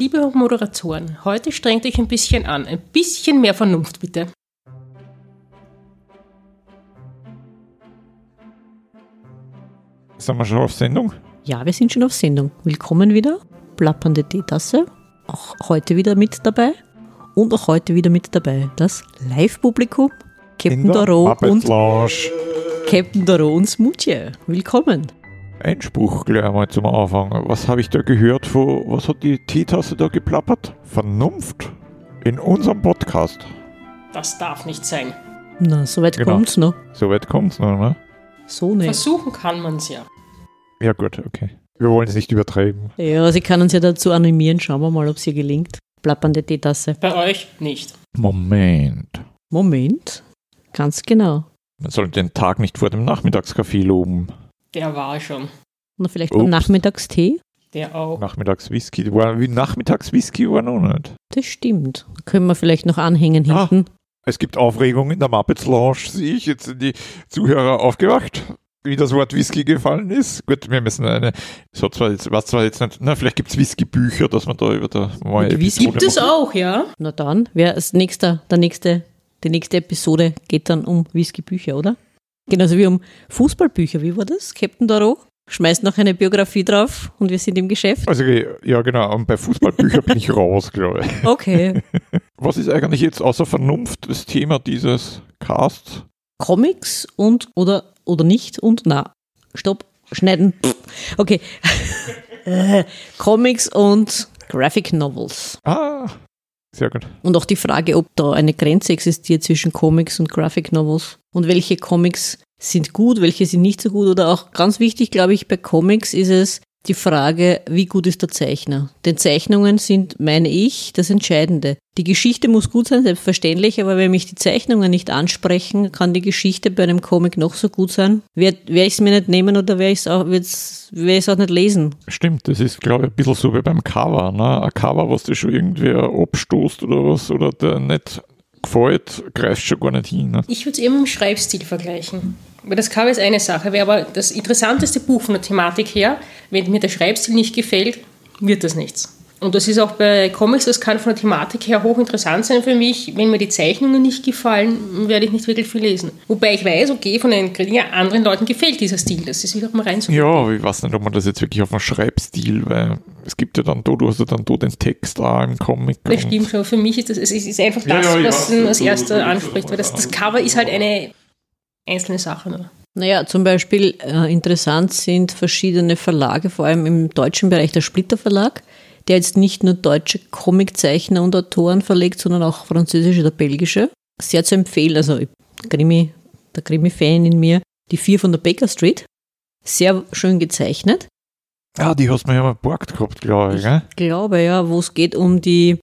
Liebe Moderatoren, heute strengt euch ein bisschen an. Ein bisschen mehr Vernunft, bitte. Sind wir schon auf Sendung? Ja, wir sind schon auf Sendung. Willkommen wieder. Plappernde Teetasse. Auch heute wieder mit dabei. Und auch heute wieder mit dabei das Live-Publikum. Captain Doro und. Captain Doro und Smoothie. Willkommen. Einspruch gleich einmal zum Anfang. Was habe ich da gehört? Von, was hat die Teetasse da geplappert? Vernunft? In unserem Podcast. Das darf nicht sein. Na, soweit Genau. kommt's noch. Soweit kommt's noch, ne? So nicht. Versuchen kann man es ja. Ja gut, okay. Wir wollen es nicht übertreiben. Ja, sie kann uns ja dazu animieren. Schauen wir mal, ob es ihr gelingt. Plappernde Teetasse. Bei euch nicht. Moment. Moment. Ganz genau. Man soll den Tag nicht vor dem Nachmittagskaffee loben. Der war schon. Na, vielleicht Ups. Nachmittagstee? Der auch. Nachmittagswhisky, war, wie Nachmittagswhisky war noch nicht. Das stimmt. Können wir vielleicht noch anhängen Ah. hinten. Es gibt Aufregung in der Muppets Lounge, sehe ich. Jetzt sind die Zuhörer aufgewacht, wie das Wort Whisky gefallen ist. Gut, wir müssen eine, es hat zwar jetzt, was zwar jetzt nicht, na, vielleicht gibt es Whisky-Bücher, dass man da über der neue Gibt es auch, ja? Na dann, wer als nächster, der nächste, die nächste Episode geht dann um Whiskybücher, oder? Genauso wie um Fußballbücher. Wie war das? Captain Doro schmeißt noch eine Biografie drauf und wir sind im Geschäft. Also, ja genau, und bei Fußballbüchern bin ich raus, glaube ich. Okay. Was ist eigentlich jetzt außer Vernunft das Thema dieses Casts? Comics und oder oder nicht und na. Stopp. Schneiden. Okay. Comics und Graphic Novels. Ah, sehr gut. Und auch die Frage, ob da eine Grenze existiert zwischen Comics und Graphic Novels. Und welche Comics sind gut, welche sind nicht so gut. Oder auch ganz wichtig, glaube ich, bei Comics ist es die Frage, wie gut ist der Zeichner. Denn Zeichnungen sind, meine ich, das Entscheidende. Die Geschichte muss gut sein, selbstverständlich, aber wenn mich die Zeichnungen nicht ansprechen, kann die Geschichte bei einem Comic noch so gut sein. Werde werd ich es mir nicht nehmen oder werde ich es auch, werd auch nicht lesen. Stimmt, das ist, glaube ich, ein bisschen so wie beim Cover. Ne? Ein Cover, was dir schon irgendwer abstoßt oder was, oder der nicht gefällt, greifst schon gar nicht hin. Ne? Ich würde es eben im Schreibstil vergleichen. Weil das Cover ist eine Sache, wäre aber das interessanteste Buch von der Thematik her, wenn mir der Schreibstil nicht gefällt, wird das nichts. Und das ist auch bei Comics, das kann von der Thematik her hochinteressant sein für mich. Wenn mir die Zeichnungen nicht gefallen, werde ich nicht wirklich viel lesen. Wobei ich weiß, okay, von den anderen Leuten gefällt dieser Stil. Das ist wiederum rein so. Ja, aber ich weiß nicht, ob man das jetzt wirklich auf einen Schreibstil, weil es gibt ja dann da, du hast ja dann da den Text auch im Comic. Das stimmt schon. Für mich ist das, es ist einfach das, ja, ja. was ihn als erster anspricht. Weil das, das Cover ist halt eine einzelne Sache. Ne? Naja, zum Beispiel äh, interessant sind verschiedene Verlage, vor allem im deutschen Bereich der Splitter Verlag, der jetzt nicht nur deutsche Comiczeichner und Autoren verlegt, sondern auch französische oder belgische. Sehr zu empfehlen, also ich- Krimi, der Krimi-Fan in mir, die vier von der Baker Street. Sehr schön gezeichnet. Ah, die hast du mir ja mal geborgt gehabt, glaube ich. Gell? Ich glaube ja, wo es geht um die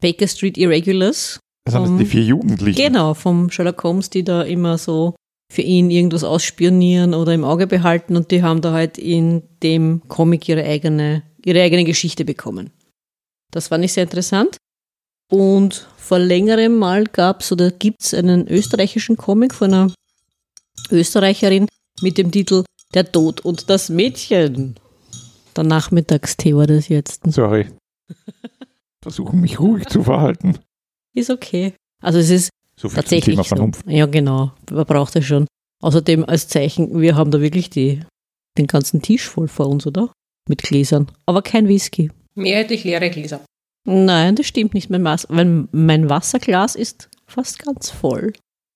Baker Street Irregulars. Das sind das Um, die vier Jugendlichen. Genau, vom Sherlock Holmes, die da immer so für ihn irgendwas ausspionieren oder im Auge behalten und die haben da halt in dem Comic ihre eigene, ihre eigene Geschichte bekommen. Das fand ich sehr interessant. Und vor längerem mal gab es oder gibt es einen österreichischen Comic von einer Österreicherin mit dem Titel Der Tod und das Mädchen. Der Nachmittagstee war das jetzt. Sorry. Versuchen mich ruhig zu verhalten. Ist okay. Also es ist So viel zum Tatsächlich Thema so. Vernunft. Ja, genau. Man braucht es schon. Außerdem als Zeichen, wir haben da wirklich die, den ganzen Tisch voll vor uns, oder? Mit Gläsern. Aber kein Whisky. Mehrheitlich leere Gläser. Nein, das stimmt nicht. Mein, Mas mein, mein Wasserglas ist fast ganz voll.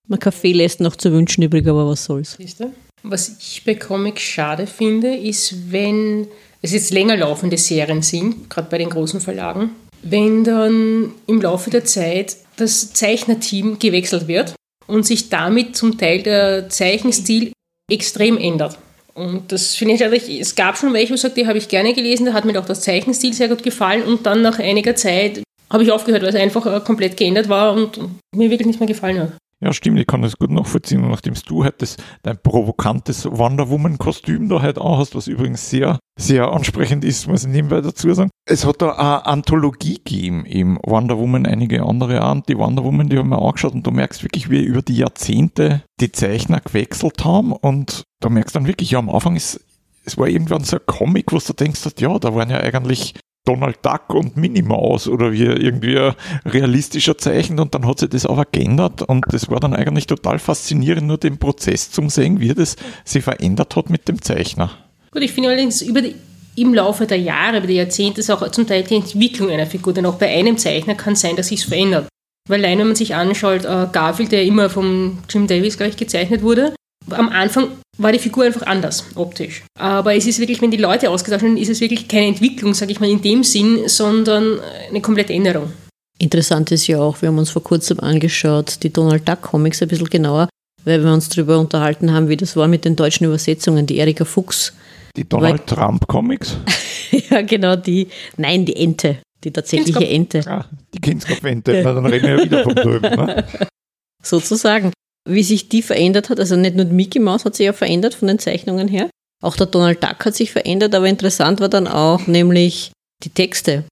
Mein Kaffee lässt noch zu wünschen übrig, aber was soll's. Siehst du? Was ich bei Comics schade finde, ist, wenn es jetzt länger laufende Serien sind, gerade bei den großen Verlagen, wenn dann im Laufe der Zeit das Zeichnerteam gewechselt wird und sich damit zum Teil der Zeichenstil extrem ändert. Und das finde ich eigentlich, es gab schon welche, wo ich sage, die habe ich gerne gelesen, da hat mir auch das Zeichenstil sehr gut gefallen und dann nach einiger Zeit habe ich aufgehört, weil es einfach äh, komplett geändert war und mir wirklich nicht mehr gefallen hat. Ja, stimmt, ich kann das gut nachvollziehen. Und nachdem du halt das, dein provokantes Wonder Woman-Kostüm da halt auch hast, was übrigens sehr, sehr ansprechend ist, muss ich nebenbei dazu sagen. Es hat da eine Anthologie gegeben, eben Wonder Woman, einige andere auch. Und die Wonder Woman, die haben wir angeschaut und du merkst wirklich, wie über die Jahrzehnte die Zeichner gewechselt haben. Und da merkst du dann wirklich, ja, am Anfang ist, es war irgendwann so ein Comic, wo du denkst, ja, da waren ja eigentlich Donald Duck und Minnie Maus oder wie irgendwie realistischer zeichnet und dann hat sich das aber geändert und das war dann eigentlich total faszinierend, nur den Prozess zum sehen, wie das sich verändert hat mit dem Zeichner. Gut, ich finde allerdings über die, im Laufe der Jahre, über die Jahrzehnte ist auch zum Teil die Entwicklung einer Figur, denn auch bei einem Zeichner kann es sein, dass sich verändert. Weil allein, wenn man sich anschaut, äh, Garfield, der immer vom Jim Davis, glaube ich, gezeichnet wurde, am Anfang war die Figur einfach anders, optisch. Aber es ist wirklich, wenn die Leute ausgetauscht werden, ist es wirklich keine Entwicklung, sage ich mal, in dem Sinn, sondern eine komplette Änderung. Interessant ist ja auch, wir haben uns vor kurzem angeschaut, die Donald Duck Comics ein bisschen genauer, weil wir uns darüber unterhalten haben, wie das war mit den deutschen Übersetzungen, die Erika Fuchs. Die Donald weil, Trump Comics? ja, genau, die, nein, die Ente, die tatsächliche Ente. Ah, die Kindskopfente, dann reden wir ja wieder von drüben. Ne? Sozusagen wie sich die verändert hat. Also nicht nur Mickey Mouse hat sich ja verändert von den Zeichnungen her. Auch der Donald Duck hat sich verändert, aber interessant war dann auch nämlich die Texte,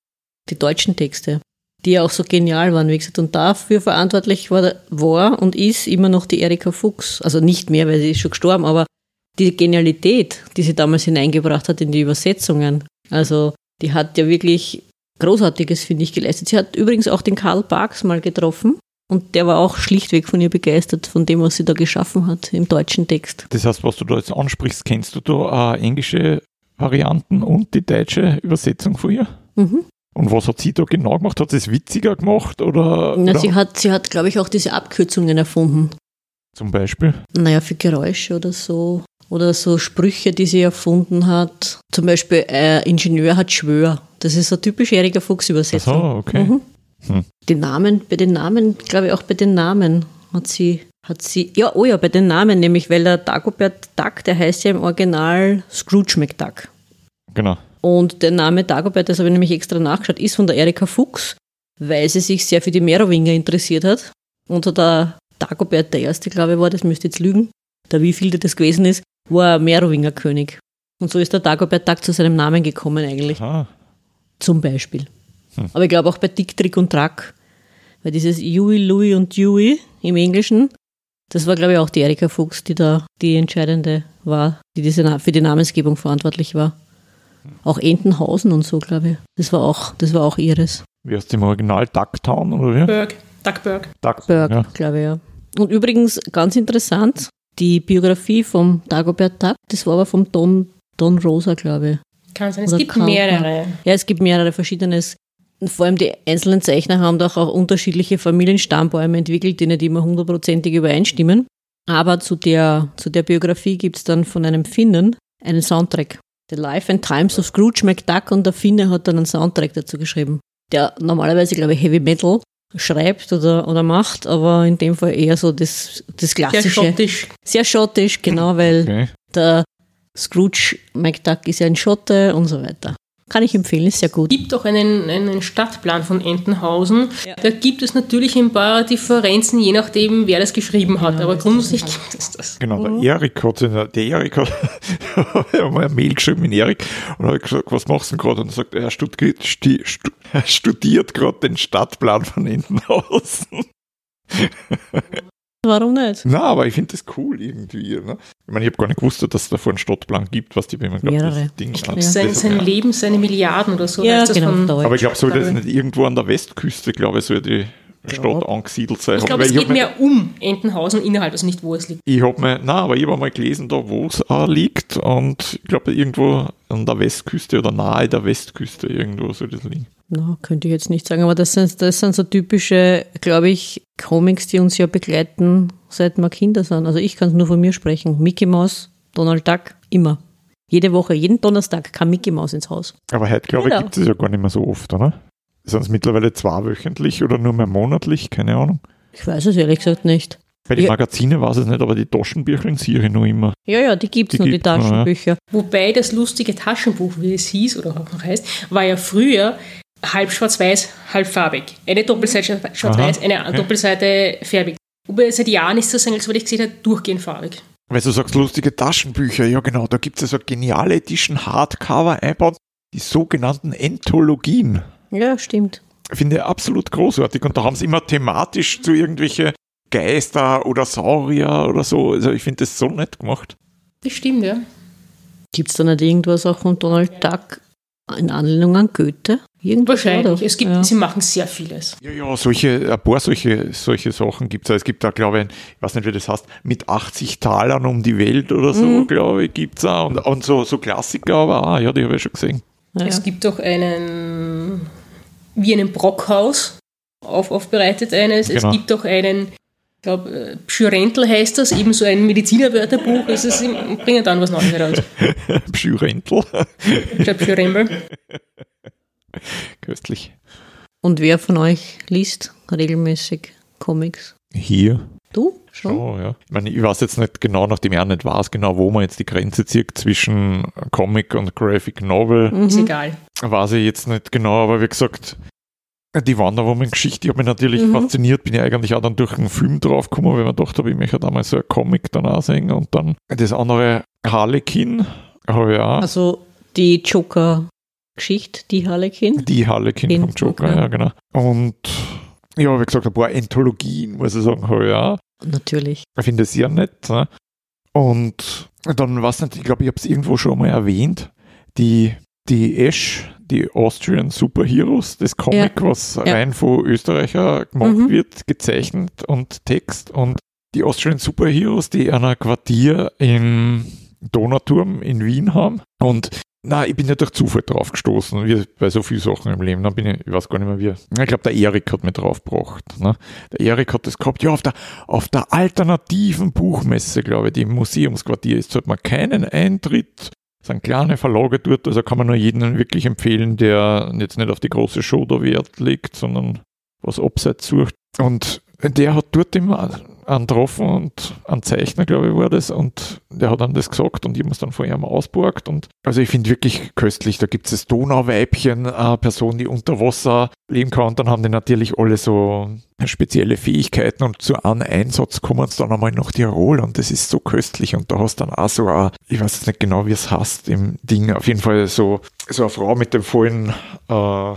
die deutschen Texte, die ja auch so genial waren, wie gesagt. Und dafür verantwortlich war, war und ist immer noch die Erika Fuchs. Also nicht mehr, weil sie ist schon gestorben, aber die Genialität, die sie damals hineingebracht hat in die Übersetzungen, also die hat ja wirklich Großartiges, finde ich, geleistet. Sie hat übrigens auch den Karl Barks mal getroffen und der war auch schlichtweg von ihr begeistert, von dem, was sie da geschaffen hat im deutschen Text. Das heißt, was du da jetzt ansprichst, kennst du da äh, englische Varianten und die deutsche Übersetzung von ihr? Mhm. Und was hat sie da genau gemacht? Hat sie es witziger gemacht? Oder, Na, oder? Sie hat, sie hat glaube ich, auch diese Abkürzungen erfunden. Zum Beispiel? Naja, für Geräusche oder so. Oder so Sprüche, die sie erfunden hat. Zum Beispiel, äh, Ingenieur hat Schwör. Das ist so typisch Erika Fuchs-Übersetzung. So, okay. Mhm. Hm. Die Namen, bei den Namen, glaube ich auch bei den Namen hat sie, hat sie, ja, oh ja, bei den Namen nämlich, weil der Dagobert Duck, der heißt ja im Original Scrooge McDuck. Genau. Und der Name Dagobert, das habe ich nämlich extra nachgeschaut, ist von der Erika Fuchs, weil sie sich sehr für die Merowinger interessiert hat. Und der Dagobert der Erste, glaube ich, war, das müsste jetzt lügen, der wievielte das gewesen ist, war Merowinger König. Und so ist der Dagobert Duck zu seinem Namen gekommen eigentlich. Aha. Zum Beispiel. Hm. Aber ich glaube auch bei Dick, Trick und Track, weil dieses Huey, Louie und Dewey im Englischen, das war glaube ich auch die Erika Fuchs, die da die entscheidende war, die diese, für die Namensgebung verantwortlich war. Auch Entenhausen und so, glaube ich. Das war auch, das war auch ihres. Wie heißt im Original Ducktown oder wie? Berg. Duckberg. Duckberg, ja. glaube ich, ja. Und übrigens, ganz interessant, die Biografie vom Dagobert Duck, das war aber vom Don, Don Rosa, glaube ich. Kann sein, es Oder gibt mehrere. Ja, es gibt mehrere verschiedene vor allem die einzelnen Zeichner haben doch auch unterschiedliche Familienstammbäume entwickelt, die nicht immer hundertprozentig übereinstimmen. Aber zu der, zu der Biografie gibt es dann von einem Finnen einen Soundtrack. The Life and Times of Scrooge McDuck und der Finne hat dann einen Soundtrack dazu geschrieben, der normalerweise, glaube ich, Heavy Metal schreibt oder, oder macht, aber in dem Fall eher so das, das klassische. Sehr schottisch. Sehr schottisch, genau, weil okay. der Scrooge McDuck ist ja ein Schotte und so weiter. Kann ich empfehlen, ist sehr gut. Es gibt auch einen, einen Stadtplan von Entenhausen. Ja. Da gibt es natürlich ein paar Differenzen, je nachdem, wer das geschrieben hat. Ja, Aber grundsätzlich gibt es das. Genau, der Erik hat, der Erik hat, mal eine Mail geschrieben in Erik und hat gesagt, was machst du denn gerade? Und er sagt, er studiert, er studiert gerade den Stadtplan von Entenhausen. Warum nicht? Na, aber ich finde das cool irgendwie. Ne? Ich meine, ich habe gar nicht gewusst, dass es davor einen Stadtplan gibt, was die wenn man glaubt, das Ding ich glaub, sein, sein Leben, seine Milliarden oder so. Ja, genau, von, aber ich glaube, soll das nicht irgendwo an der Westküste, glaube ich, soll die Stadt angesiedelt sein. Ich glaube, es geht mehr um Entenhausen innerhalb, also nicht, wo es liegt. Ich habe mir, nein, aber ich habe mal gelesen, da wo es auch liegt und ich glaube, irgendwo an der Westküste oder nahe der Westküste irgendwo soll das liegen. No, könnte ich jetzt nicht sagen, aber das sind, das sind so typische, glaube ich, Comics, die uns ja begleiten, seit wir Kinder sind. Also ich kann es nur von mir sprechen. Mickey Mouse, Donald Duck, immer. Jede Woche, jeden Donnerstag kam Mickey Mouse ins Haus. Aber heute, glaube ich, gibt es ja gar nicht mehr so oft, oder? Sind es mittlerweile zweiwöchentlich oder nur mehr monatlich? Keine Ahnung. Ich weiß es ehrlich gesagt nicht. Bei den Magazinen weiß ich es nicht, aber die Taschenbücher sehe ich noch immer. Ja, ja, die gibt es noch, die Taschenbücher. Noch, ja. Wobei das lustige Taschenbuch, wie es hieß oder auch noch heißt, war ja früher halb schwarz-weiß, halb farbig. Eine Doppelseite schwarz-weiß, eine okay. Doppelseite färbig. Wobei seit Jahren ist das eigentlich, was ich gesehen habe, durchgehend farbig. Weil du sagst, lustige Taschenbücher, ja genau, da gibt es ja so geniale Edition Hardcover einbaut, die sogenannten Entologien. Ja, stimmt. Finde ich absolut großartig. Und da haben sie immer thematisch zu irgendwelche Geister oder Saurier oder so. Also ich finde das so nett gemacht. Das stimmt, ja. Gibt es da nicht irgendwas auch von Donald Duck in Anlehnung an Goethe? Irgendwo Wahrscheinlich. Es gibt, ja. Sie machen sehr vieles. Ja, ja, solche, ein paar solche, solche Sachen gibt es. Es gibt da, glaube ich, ich weiß nicht, wie das heißt, mit 80 Talern um die Welt oder so, mhm. glaube ich, gibt es auch. Und, und so, so Klassiker aber auch, ja, die habe ich schon gesehen. Ja. Es gibt auch einen, wie einen Brockhaus auf, aufbereitet eines. Genau. Es gibt auch einen, ich glaube, Psyrentel heißt das, eben so ein Medizinerwörterbuch. Also es bringt dann was Neues heraus. Glaube, Psyrembel. Köstlich. Und wer von euch liest regelmäßig Comics? Hier. Du? Schon? Oh, ja. Ich meine, ich weiß jetzt nicht genau, nachdem ich auch nicht weiß, genau, wo man jetzt die Grenze zieht zwischen Comic und Graphic Novel. Mhm. Ist egal. Weiß ich jetzt nicht genau, aber wie gesagt, die Wonder Woman-Geschichte hat mich natürlich mhm. fasziniert. Bin ja eigentlich auch dann durch einen Film draufgekommen, weil man gedacht habe, ich möchte damals so ein Comic dann auch sehen. Und dann das andere Harlequin habe ich auch. Also die Joker Geschichte, die Harlequin. Die Harlequin vom Joker, ja, genau. Und ja, wie gesagt, ein paar Enthologien, muss ich sagen, habe ich auch. Natürlich. Ich finde es sehr nett. Ne? Und dann, was nicht, ich glaube, ich habe es irgendwo schon mal erwähnt, die, die Ash, die Austrian Superheroes, das Comic, ja. was ja. rein von Österreicher gemacht mhm. wird, gezeichnet und Text. Und die Austrian Superheroes, die einer Quartier im Donauturm in Wien haben. Und na, ich bin ja durch Zufall drauf gestoßen, wie bei so vielen Sachen im Leben. Dann bin ich, ich weiß gar nicht mehr wie. Ich glaube, der Erik hat mich draufgebracht. Ne? Der Erik hat das gehabt, ja, auf der, auf der alternativen Buchmesse, glaube ich, die im Museumsquartier ist, hat man keinen Eintritt. Sind kleine Verlage dort, also kann man nur jeden wirklich empfehlen, der jetzt nicht auf die große Show da Wert legt, sondern was abseits sucht. Und der hat dort immer angetroffen und ein Zeichner, glaube ich, war das. Und der hat dann das gesagt und ich es dann vor ihm ausborgt. Und also ich finde wirklich köstlich. Da gibt es das Donauweibchen, eine Person, die unter Wasser leben kann. Und dann haben die natürlich alle so spezielle Fähigkeiten und zu einem Einsatz kommen sie dann einmal nach Tirol und das ist so köstlich und da hast du dann auch so ein, ich weiß jetzt nicht genau, wie es heißt im Ding, auf jeden Fall so, so eine Frau mit dem vollen äh,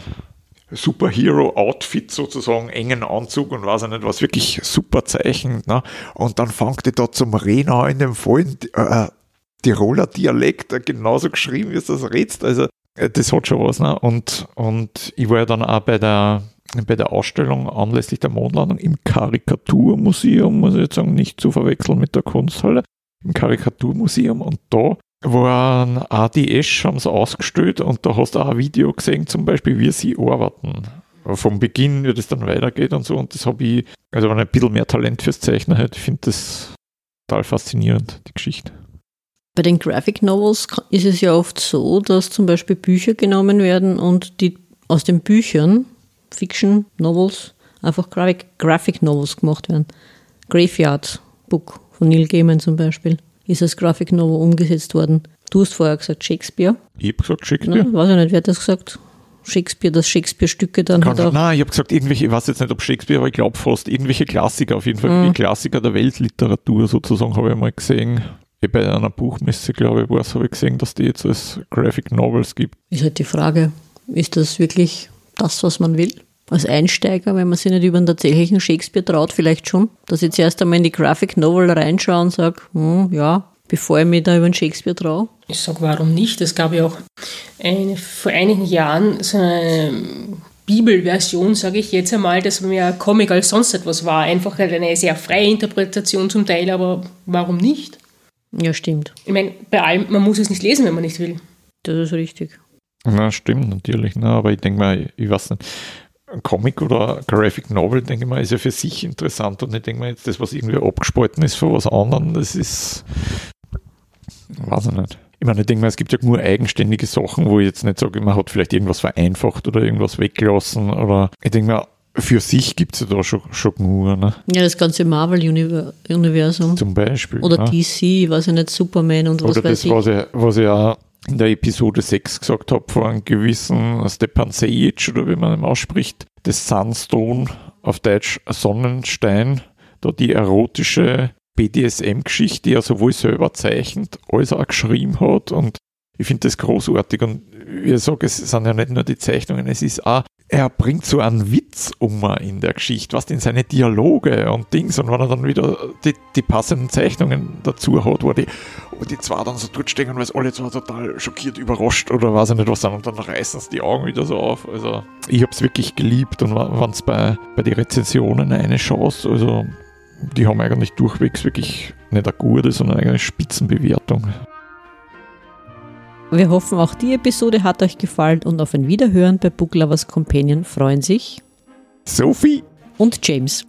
Superhero-Outfit sozusagen, engen Anzug und weiß ich nicht was, wirklich super zeichnet. Ne? Und dann fängt die da zum Reden an in dem vollen äh, Tiroler Dialekt, äh, genauso geschrieben, wie es das redst. Also äh, das hat schon was. Ne? Und, und ich war ja dann auch bei der, bei der Ausstellung anlässlich der Mondlandung im Karikaturmuseum, muss ich jetzt sagen, nicht zu verwechseln mit der Kunsthalle, im Karikaturmuseum und da auch die Esch haben es ausgestellt und da hast du auch ein Video gesehen, zum Beispiel, wie sie arbeiten. Vom Beginn, wie das dann weitergeht und so. Und das habe ich, also wenn ich ein bisschen mehr Talent fürs Zeichnen hätte, ich finde das total faszinierend, die Geschichte. Bei den Graphic Novels ist es ja oft so, dass zum Beispiel Bücher genommen werden und die aus den Büchern, Fiction Novels, einfach Graphic, Graphic Novels gemacht werden. Graveyard Book von Neil Gaiman zum Beispiel ist als Graphic Novel umgesetzt worden. Du hast vorher gesagt Shakespeare. Ich habe gesagt Shakespeare. Ne? Weiß ich nicht, wer hat das gesagt? Shakespeare, dass Shakespeare-Stücke dann Kann halt auch. Nein, ich habe gesagt, irgendwelche, ich weiß jetzt nicht, ob Shakespeare, aber ich glaube fast irgendwelche Klassiker, auf jeden Fall mhm. die Klassiker der Weltliteratur sozusagen, habe ich mal gesehen. Bei einer Buchmesse, glaube ich, war es, habe ich gesehen, dass die jetzt als Graphic Novels gibt. Ist halt die Frage, ist das wirklich das, was man will? Als Einsteiger, wenn man sich nicht über den tatsächlichen Shakespeare traut, vielleicht schon, dass ich zuerst einmal in die Graphic Novel reinschaue und sage, hm, ja, bevor ich mich da über den Shakespeare traue. Ich sage, warum nicht? Es gab ja auch eine, vor einigen Jahren so eine Bibelversion, sage ich jetzt einmal, dass mehr Comic als sonst etwas war. Einfach eine sehr freie Interpretation zum Teil, aber warum nicht? Ja, stimmt. Ich meine, bei allem, man muss es nicht lesen, wenn man nicht will. Das ist richtig. Na, stimmt natürlich. Na, aber ich denke mal, ich weiß nicht Comic oder Graphic Novel, denke ich mal, ist ja für sich interessant und ich denke mal jetzt, das, was irgendwie abgespalten ist für was anderem, das ist, weiß ich nicht. Ich meine, ich denke mal, es gibt ja nur eigenständige Sachen, wo ich jetzt nicht sage, man hat vielleicht irgendwas vereinfacht oder irgendwas weggelassen oder ich denke mal, für sich gibt es ja da schon, schon nur. Ne? Ja, das ganze Marvel-Universum. Zum Beispiel. Oder ne? DC, weiß ich nicht, Superman und was Oder weiß das, ich. Was ich, was ich auch in der Episode 6 gesagt habe, vor einem gewissen Stepan Sejic, oder wie man ihn ausspricht, das Sunstone, auf Deutsch Sonnenstein, da die erotische BDSM-Geschichte, die er sowohl selber zeichnet, als auch geschrieben hat. Und ich finde das großartig. Und wie ich sage, es sind ja nicht nur die Zeichnungen, es ist auch er bringt so einen Witz um in der Geschichte, was in seine Dialoge und Dings und wenn er dann wieder die, die passenden Zeichnungen dazu hat, wo die, wo die zwei dann so dort stehen, weil alle zwar total schockiert, überrascht oder weiß ich nicht was sind und dann reißen sie die Augen wieder so auf. Also ich habe es wirklich geliebt und wenn es bei, bei den Rezensionen eine Chance, also die haben eigentlich durchwegs wirklich nicht eine gute, sondern eine Spitzenbewertung. Wir hoffen, auch die Episode hat euch gefallen und auf ein Wiederhören bei Book Lovers Companion freuen sich Sophie und James.